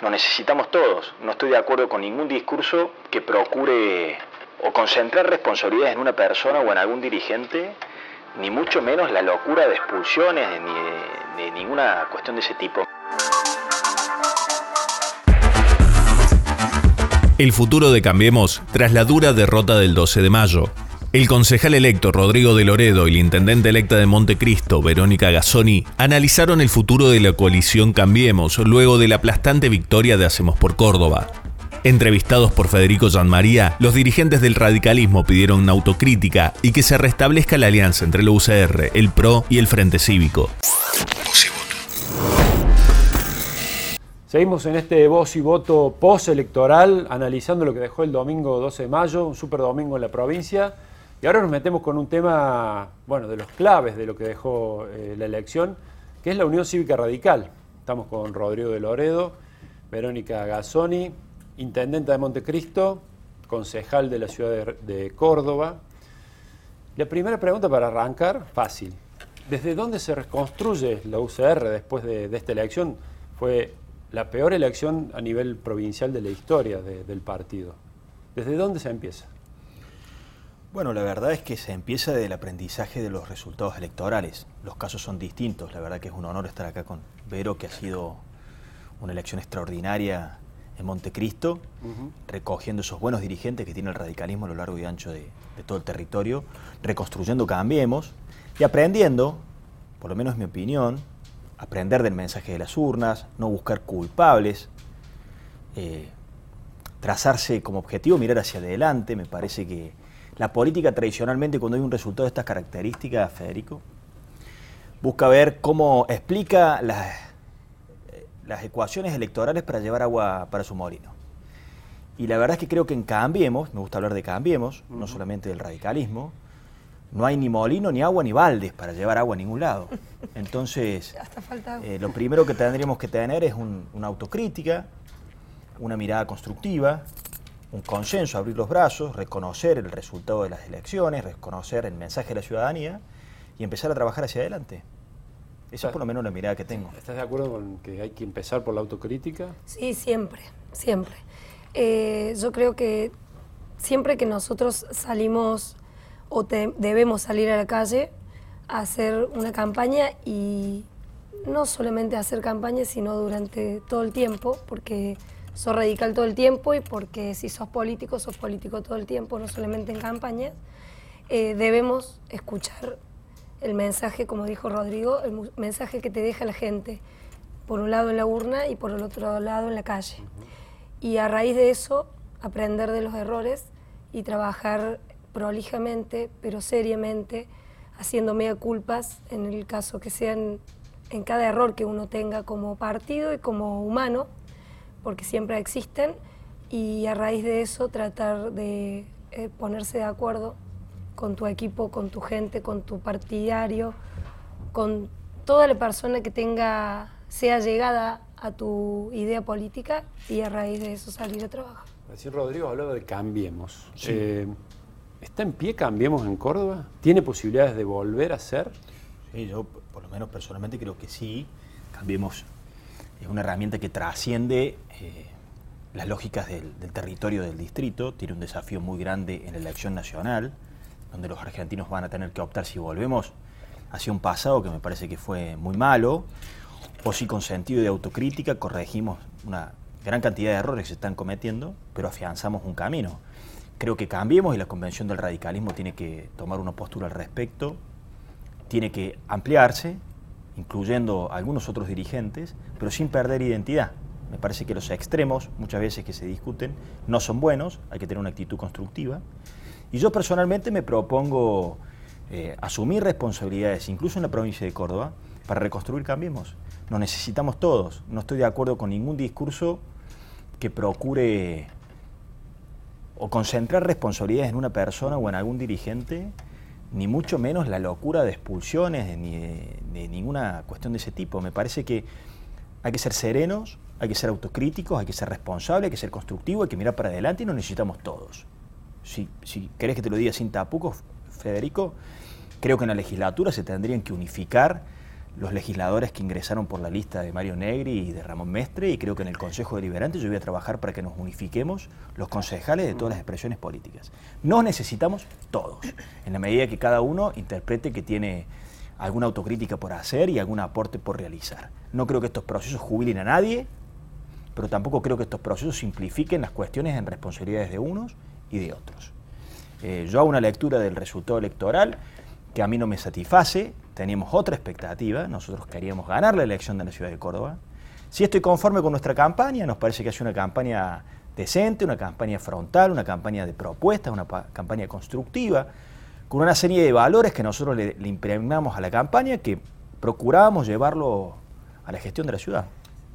Lo necesitamos todos. No estoy de acuerdo con ningún discurso que procure o concentrar responsabilidades en una persona o en algún dirigente, ni mucho menos la locura de expulsiones, ni de, ninguna cuestión de ese tipo. El futuro de Cambiemos tras la dura derrota del 12 de mayo. El concejal electo Rodrigo de Loredo y la intendente electa de Montecristo, Verónica Gazzoni, analizaron el futuro de la coalición Cambiemos luego de la aplastante victoria de Hacemos por Córdoba. Entrevistados por Federico María, los dirigentes del radicalismo pidieron una autocrítica y que se restablezca la alianza entre la UCR, el PRO y el Frente Cívico. Seguimos en este voz y voto postelectoral, analizando lo que dejó el domingo 12 de mayo, un super domingo en la provincia. Y ahora nos metemos con un tema, bueno, de los claves de lo que dejó eh, la elección, que es la Unión Cívica Radical. Estamos con Rodrigo de Loredo, Verónica Gazzoni, intendenta de Montecristo, concejal de la ciudad de, Córdoba. La primera pregunta para arrancar, fácil. ¿Desde dónde se reconstruye la UCR después de, esta elección? Fue la peor elección a nivel provincial de la historia del partido. ¿Desde dónde se empieza? Bueno, la verdad es que se empieza del aprendizaje de los resultados electorales. Los casos son distintos. La verdad que es un honor estar acá con Vero, que ha sido una elección extraordinaria en Montecristo, recogiendo esos buenos dirigentes que tiene el radicalismo a lo largo y ancho de, todo el territorio, reconstruyendo Cambiemos y aprendiendo, por lo menos es mi opinión, aprender del mensaje de las urnas, no buscar culpables, eh, trazarse como objetivo, mirar hacia adelante, me parece que la política tradicionalmente, cuando hay un resultado de estas características, Federico, busca ver cómo explica las, las ecuaciones electorales para llevar agua para su molino. Y la verdad es que creo que en Cambiemos, me gusta hablar de Cambiemos, no solamente del radicalismo, no hay ni molino, ni agua, ni baldes para llevar agua a ningún lado. Entonces, eh, lo primero que tendríamos que tener es una autocrítica, una mirada constructiva, un consenso, abrir los brazos, reconocer el resultado de las elecciones, reconocer el mensaje de la ciudadanía y empezar a trabajar hacia adelante. Esa es por lo menos la mirada que tengo. ¿Estás de acuerdo con que hay que empezar por la autocrítica? Sí, siempre, siempre. Eh, yo creo que siempre que nosotros salimos o debemos salir a la calle a hacer una campaña y no solamente hacer campaña, sino durante todo el tiempo, porque sos radical todo el tiempo y porque si sos político, sos político todo el tiempo, no solamente en campañas, eh, debemos escuchar el mensaje, como dijo Rodrigo, el mensaje que te deja la gente, por un lado en la urna y por el otro lado en la calle. Y a raíz de eso, aprender de los errores y trabajar prolijamente, pero seriamente, haciendo mea culpas en el caso que sean en cada error que uno tenga como partido y como humano, porque siempre existen, y a raíz de eso tratar de eh, ponerse de acuerdo con tu equipo, con tu gente, con tu partidario, con toda la persona que tenga, sea llegada a tu idea política y a raíz de eso salir a trabajar. Recién Rodrigo hablaba de Cambiemos. Eh, ¿Está en pie Cambiemos en Córdoba? ¿Tiene posibilidades de volver a ser? Sí, yo por lo menos personalmente creo que sí. Cambiemos es una herramienta que trasciende eh, las lógicas del, territorio del distrito, tiene un desafío muy grande en la elección nacional, donde los argentinos van a tener que optar si volvemos hacia un pasado que me parece que fue muy malo, o si con sentido de autocrítica corregimos una gran cantidad de errores que se están cometiendo, pero afianzamos un camino. Creo que cambiemos y la convención del radicalismo tiene que tomar una postura al respecto, tiene que ampliarse, incluyendo algunos otros dirigentes, pero sin perder identidad. Me parece que los extremos, muchas veces que se discuten, no son buenos, hay que tener una actitud constructiva. Y yo personalmente me propongo eh, asumir responsabilidades, incluso en la provincia de Córdoba, para reconstruir Cambiemos. Nos necesitamos todos. No estoy de acuerdo con ningún discurso que procure o concentrar responsabilidades en una persona o en algún dirigente ni mucho menos la locura de expulsiones, ni de, ninguna cuestión de ese tipo. Me parece que hay que ser serenos, hay que ser autocríticos, hay que ser responsables, hay que ser constructivos, hay que mirar para adelante y nos necesitamos todos. Si, si querés que te lo diga sin tapujos, Federico, creo que en la legislatura se tendrían que unificar los legisladores que ingresaron por la lista de Mario Negri y de Ramón Mestre y creo que en el Consejo Deliberante yo voy a trabajar para que nos unifiquemos los concejales de todas las expresiones políticas. Nos necesitamos todos, en la medida que cada uno interprete que tiene alguna autocrítica por hacer y algún aporte por realizar. No creo que estos procesos jubilen a nadie, pero tampoco creo que estos procesos simplifiquen las cuestiones en responsabilidades de unos y de otros. Eh, yo hago una lectura del resultado electoral que a mí no me satisface, teníamos otra expectativa, nosotros queríamos ganar la elección de la ciudad de Córdoba. Si estoy conforme con nuestra campaña, nos parece que es una campaña decente, una campaña frontal, una campaña de propuestas, una campaña constructiva, con una serie de valores que nosotros le, impregnamos a la campaña que procurábamos llevarlo a la gestión de la ciudad.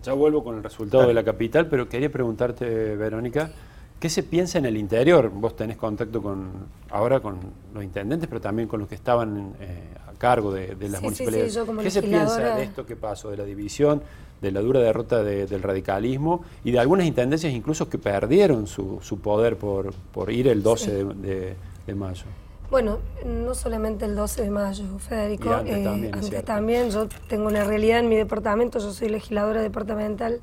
Ya vuelvo con el resultado de la capital, pero quería preguntarte, Verónica, ¿Qué se piensa en el interior? Vos tenés contacto con ahora con los intendentes, pero también con los que estaban eh, a cargo de, las municipalidades. ¿Qué se piensa de esto que pasó, de la división, de la dura derrota del radicalismo y de algunas intendencias incluso que perdieron su, poder por, por, ir el 12 de, mayo? Bueno, no solamente el 12 de mayo, Federico. antes, eh, también, antes también, yo tengo una realidad en mi departamento, yo soy legisladora departamental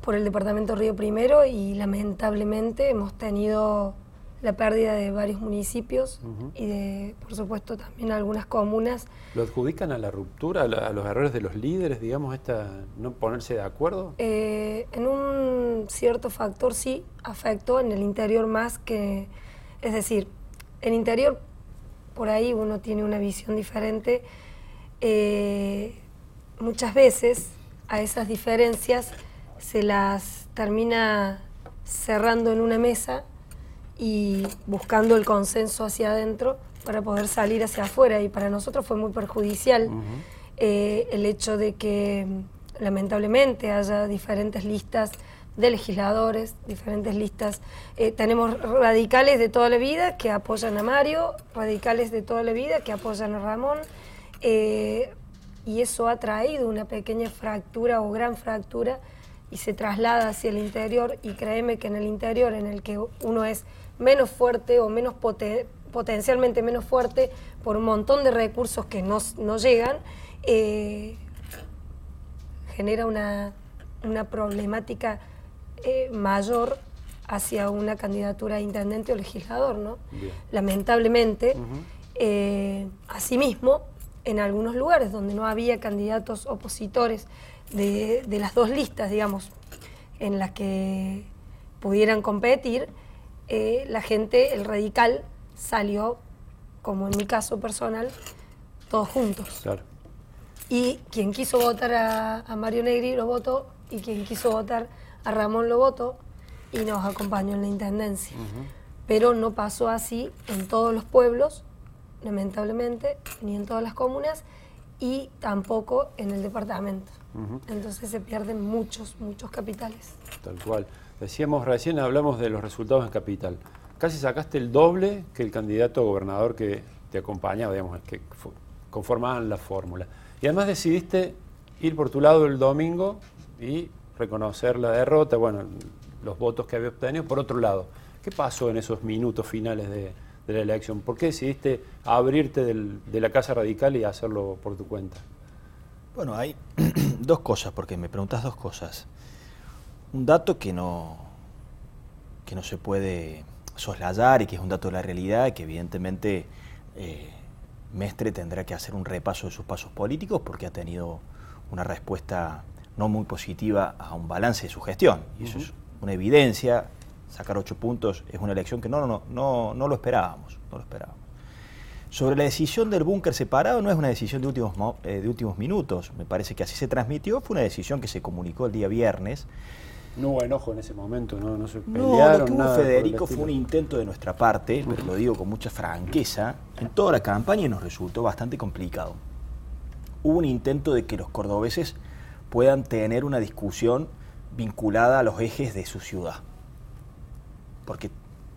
por el departamento Río Primero y lamentablemente hemos tenido la pérdida de varios municipios y de, por supuesto, también algunas comunas. ¿Lo adjudican a la ruptura, a, los errores de los líderes, digamos, esta no ponerse de acuerdo? Eh, en un cierto factor sí afectó, en el interior más que... Es decir, en interior por ahí uno tiene una visión diferente. Eh, muchas veces a esas diferencias se las termina cerrando en una mesa y buscando el consenso hacia adentro para poder salir hacia afuera. Y para nosotros fue muy perjudicial eh, el hecho de que lamentablemente haya diferentes listas de legisladores, diferentes listas. Eh, tenemos radicales de toda la vida que apoyan a Mario, radicales de toda la vida que apoyan a Ramón, eh, y eso ha traído una pequeña fractura o gran fractura y se traslada hacia el interior y créeme que en el interior en el que uno es menos fuerte o menos potencialmente menos fuerte por un montón de recursos que no, llegan, eh, genera una, problemática eh, mayor hacia una candidatura a intendente o legislador. ¿no? Lamentablemente, eh, asimismo, en algunos lugares donde no había candidatos opositores de, las dos listas, digamos, en las que pudieran competir, eh, la gente, el radical, salió, como en mi caso personal, todos juntos. Y quien quiso votar a, Mario Negri lo votó, y quien quiso votar a Ramón lo votó, y nos acompañó en la intendencia. Pero no pasó así en todos los pueblos, lamentablemente, ni en todas las comunas, y tampoco en el departamento. Entonces se pierden muchos, muchos capitales. Tal cual. Decíamos recién, hablamos de los resultados en capital. Casi sacaste el doble que el candidato gobernador que te acompañaba, digamos, que conformaban la fórmula. Y además decidiste ir por tu lado el domingo y reconocer la derrota, bueno, los votos que había obtenido por otro lado. ¿Qué pasó en esos minutos finales de, la elección? ¿Por qué decidiste abrirte de la Casa Radical y hacerlo por tu cuenta? Bueno, hay dos cosas, porque me preguntas dos cosas. Un dato que no, que no se puede soslayar y que es un dato de la realidad, que evidentemente eh, Mestre tendrá que hacer un repaso de sus pasos políticos porque ha tenido una respuesta no muy positiva a un balance de su gestión. Y eso es una evidencia. Sacar ocho puntos es una elección que no, no, no, no lo esperábamos. No lo esperábamos. Sobre la decisión del búnker separado no es una decisión de últimos, eh, de últimos minutos, me parece que así se transmitió, fue una decisión que se comunicó el día viernes. No hubo enojo en ese momento, no, no se pelearon. No, lo que hubo, Federico, fue un intento de nuestra parte, pero lo digo con mucha franqueza, en toda la campaña y nos resultó bastante complicado. Hubo un intento de que los cordobeses puedan tener una discusión vinculada a los ejes de su ciudad. Porque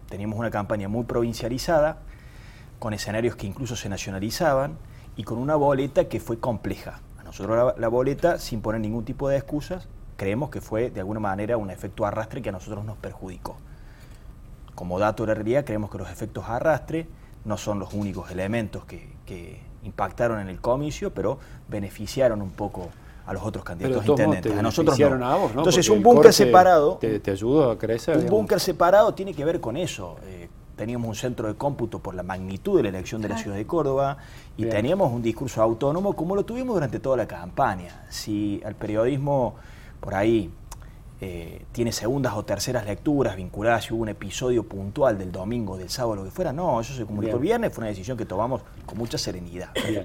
teníamos una campaña muy provincializada, con escenarios que incluso se nacionalizaban y con una boleta que fue compleja. A nosotros la, boleta, sin poner ningún tipo de excusas, creemos que fue de alguna manera un efecto arrastre que a nosotros nos perjudicó. Como dato de realidad, creemos que los efectos arrastre no son los únicos elementos que, impactaron en el comicio, pero beneficiaron un poco a los otros candidatos Pero modos intendentes. te a nosotros no. a vos, ¿no? Entonces, Porque un búnker separado. Te, te ayudó a crecer. Un búnker separado tiene que ver con eso. Eh, teníamos un centro de cómputo por la magnitud de la elección de la ciudad de Córdoba y Bien. teníamos un discurso autónomo como lo tuvimos durante toda la campaña. Si al periodismo por ahí eh, tiene segundas o terceras lecturas vinculadas si hubo un episodio puntual del domingo, del sábado, lo que fuera, no, eso se comunicó Bien. el viernes, fue una decisión que tomamos con mucha serenidad. Bien.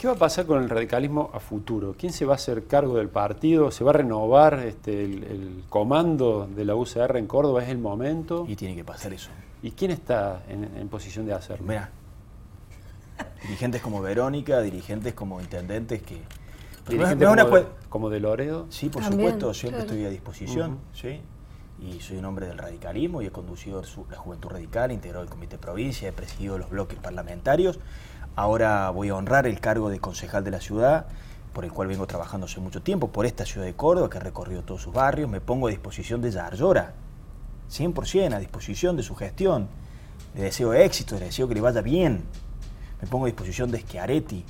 ¿Qué va a pasar con el radicalismo a futuro? ¿Quién se va a hacer cargo del partido? ¿Se va a renovar este, el, el comando de la UCR en Córdoba? ¿Es el momento? Y tiene que pasar eso. ¿Y quién está en, en posición de hacerlo? Mirá, dirigentes como Verónica, dirigentes como intendentes que... Dirigente no es una como, de, cue- como de Loredo. Sí, por También, supuesto, siempre claro. estoy a disposición. ¿sí? Y soy un hombre del radicalismo y he conducido su- la Juventud Radical, integrado el Comité de Provincia, he presidido los bloques parlamentarios. Ahora voy a honrar el cargo de concejal de la ciudad, por el cual vengo trabajando hace mucho tiempo, por esta ciudad de Córdoba, que he recorrido todos sus barrios. Me pongo a disposición de Yarlora, 100% a disposición de su gestión. Le deseo éxito, le deseo que le vaya bien. Me pongo a disposición de Schiaretti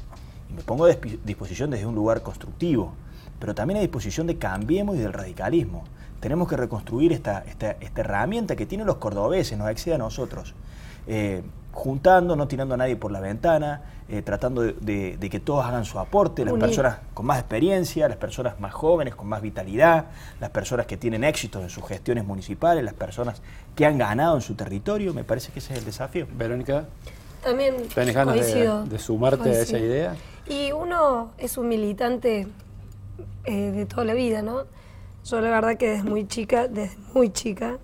y me pongo a disposición desde un lugar constructivo, pero también a disposición de Cambiemos y del radicalismo. Tenemos que reconstruir esta herramienta que tienen los cordobeses, nos excede a nosotros. Eh, juntando, no tirando a nadie por la ventana, eh, tratando de, de- de que todos hagan su aporte, las Unir. personas con más experiencia, las personas más jóvenes, con más vitalidad, las personas que tienen éxitos en sus gestiones municipales, las personas que han ganado en su territorio, me parece que ese es el desafío. Verónica, También ¿tenés ganas de, coincido, de sumarte a esa idea? Y uno es un militante eh, de toda la vida, ¿no? Yo la verdad que desde muy chica, desde muy chica,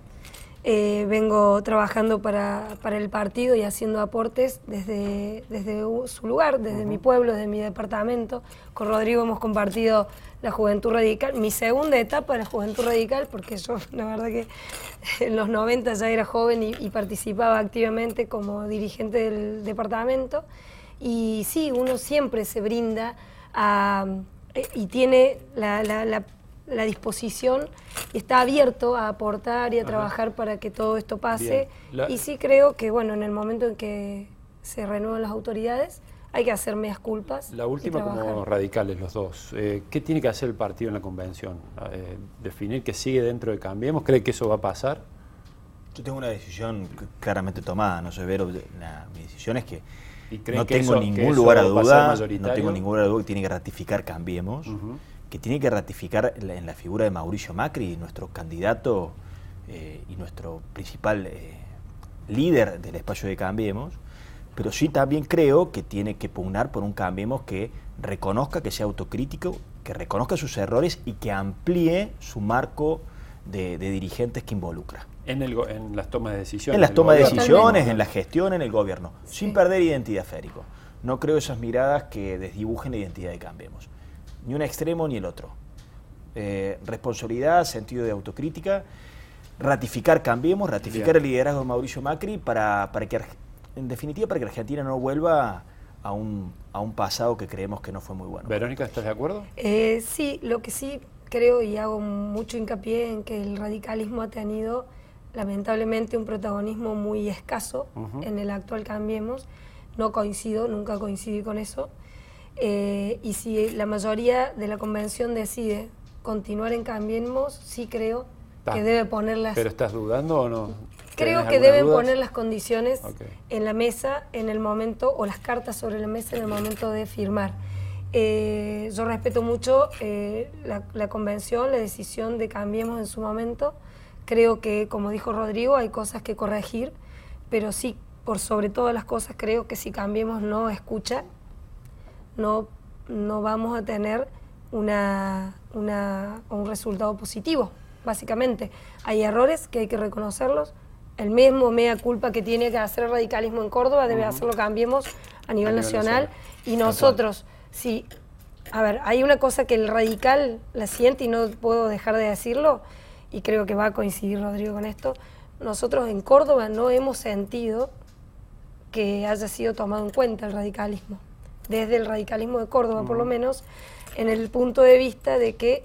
eh, vengo trabajando para, para el partido y haciendo aportes desde, desde su lugar, desde mi pueblo, desde mi departamento. Con Rodrigo hemos compartido la Juventud Radical, mi segunda etapa de la Juventud Radical, porque yo la verdad que en los 90 ya era joven y, y participaba activamente como dirigente del departamento. Y sí, uno siempre se brinda a, eh, y tiene la, la- la- la disposición está abierto a aportar y a Ajá. trabajar para que todo esto pase. La- Y sí creo que, bueno, en el momento en que se renuevan las autoridades, hay que hacer medias culpas. La última como radicales los dos. Eh, ¿Qué tiene que hacer el partido en la convención? Eh, ¿Definir que sigue dentro de Cambiemos? ¿Cree que eso va a pasar? Yo tengo una decisión claramente tomada, no sé, Vero, la- mi decisión es que ¿Y creen no tengo eso- que ningún lugar a duda, no tengo ningún lugar a duda que tiene que ratificar Cambiemos. Que tiene que ratificar en la figura de Mauricio Macri, nuestro candidato eh, y nuestro principal eh, líder del espacio de Cambiemos, pero sí también creo que tiene que pugnar por un Cambiemos que reconozca que sea autocrítico, que reconozca sus errores y que amplíe su marco de, de dirigentes que involucra. En, el, go- en las tomas de decisiones. En las tomas de decisiones, en la gestión, en el gobierno, Sí. sin perder identidad férico. No creo esas miradas que desdibujen la identidad de Cambiemos. Ni un extremo ni el otro. Eh, responsabilidad, sentido de autocrítica, ratificar Cambiemos, ratificar Bien. el liderazgo de Mauricio Macri para, para que, en definitiva, para que Argentina no vuelva a un, a un pasado que creemos que no fue muy bueno. Verónica, ¿estás de acuerdo? Eh, sí, lo que sí creo y hago mucho hincapié en que el radicalismo ha tenido lamentablemente un protagonismo muy escaso en el actual Cambiemos. No coincido, nunca coincidí con eso. Eh, y si la mayoría de la convención decide continuar en Cambiemos, sí creo Ta. que debe poner las ¿Pero estás dudando o no? Creo ¿Tenés que deben dudas? poner las condiciones Ok. en la mesa en el momento, o las cartas sobre la mesa en el momento de firmar. Eh, yo respeto mucho eh, la, la convención, la decisión de Cambiemos en su momento. Creo que, como dijo Rodrigo, hay cosas que corregir, pero sí, por sobre todas las cosas, creo que si Cambiemos no escucha, no, no vamos a tener una, una- un resultado positivo, básicamente. Hay errores que hay que reconocerlos. El mismo mea culpa que tiene que hacer el radicalismo en Córdoba debe hacerlo Cambiemos a nivel, nacional. nacional. Y nosotros, si, a ver, hay una cosa que el radical la siente y no puedo dejar de decirlo, y creo que va a coincidir Rodrigo con esto, nosotros en Córdoba no hemos sentido que haya sido tomado en cuenta el radicalismo, desde el radicalismo de Córdoba por lo menos, en el punto de vista de que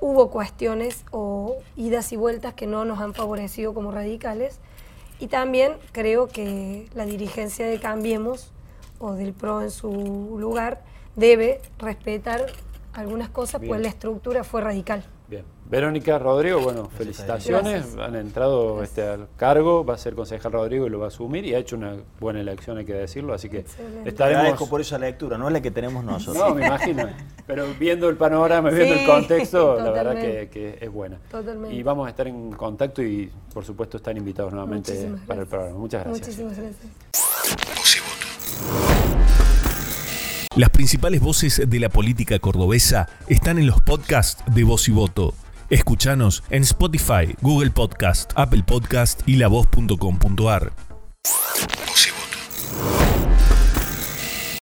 hubo cuestiones o idas y vueltas que no nos han favorecido como radicales y también creo que la dirigencia de Cambiemos o del PRO en su lugar, debe respetar algunas cosas, Bien. pues la estructura fue radical. Bien. Verónica Rodrigo, bueno, felicitaciones. Gracias. Han entrado este, al cargo, va a ser concejal Rodrigo y lo va a asumir y ha hecho una buena elección, hay que decirlo. Así que Excelente. Te estaremos. agradezco por esa lectura, no es la que tenemos nosotros. No, me imagino. Pero viendo el panorama, viendo el contexto, la verdad que, que es buena. Totalmente. Y vamos a estar en contacto y, por supuesto, están invitados nuevamente Muchísimas para el programa. Muchas gracias. Muchísimas gracias. Las principales voces de la política cordobesa están en los podcasts de Voz y Voto. Escúchanos en Spotify, Google Podcast, Apple Podcast y lavoz.com.ar.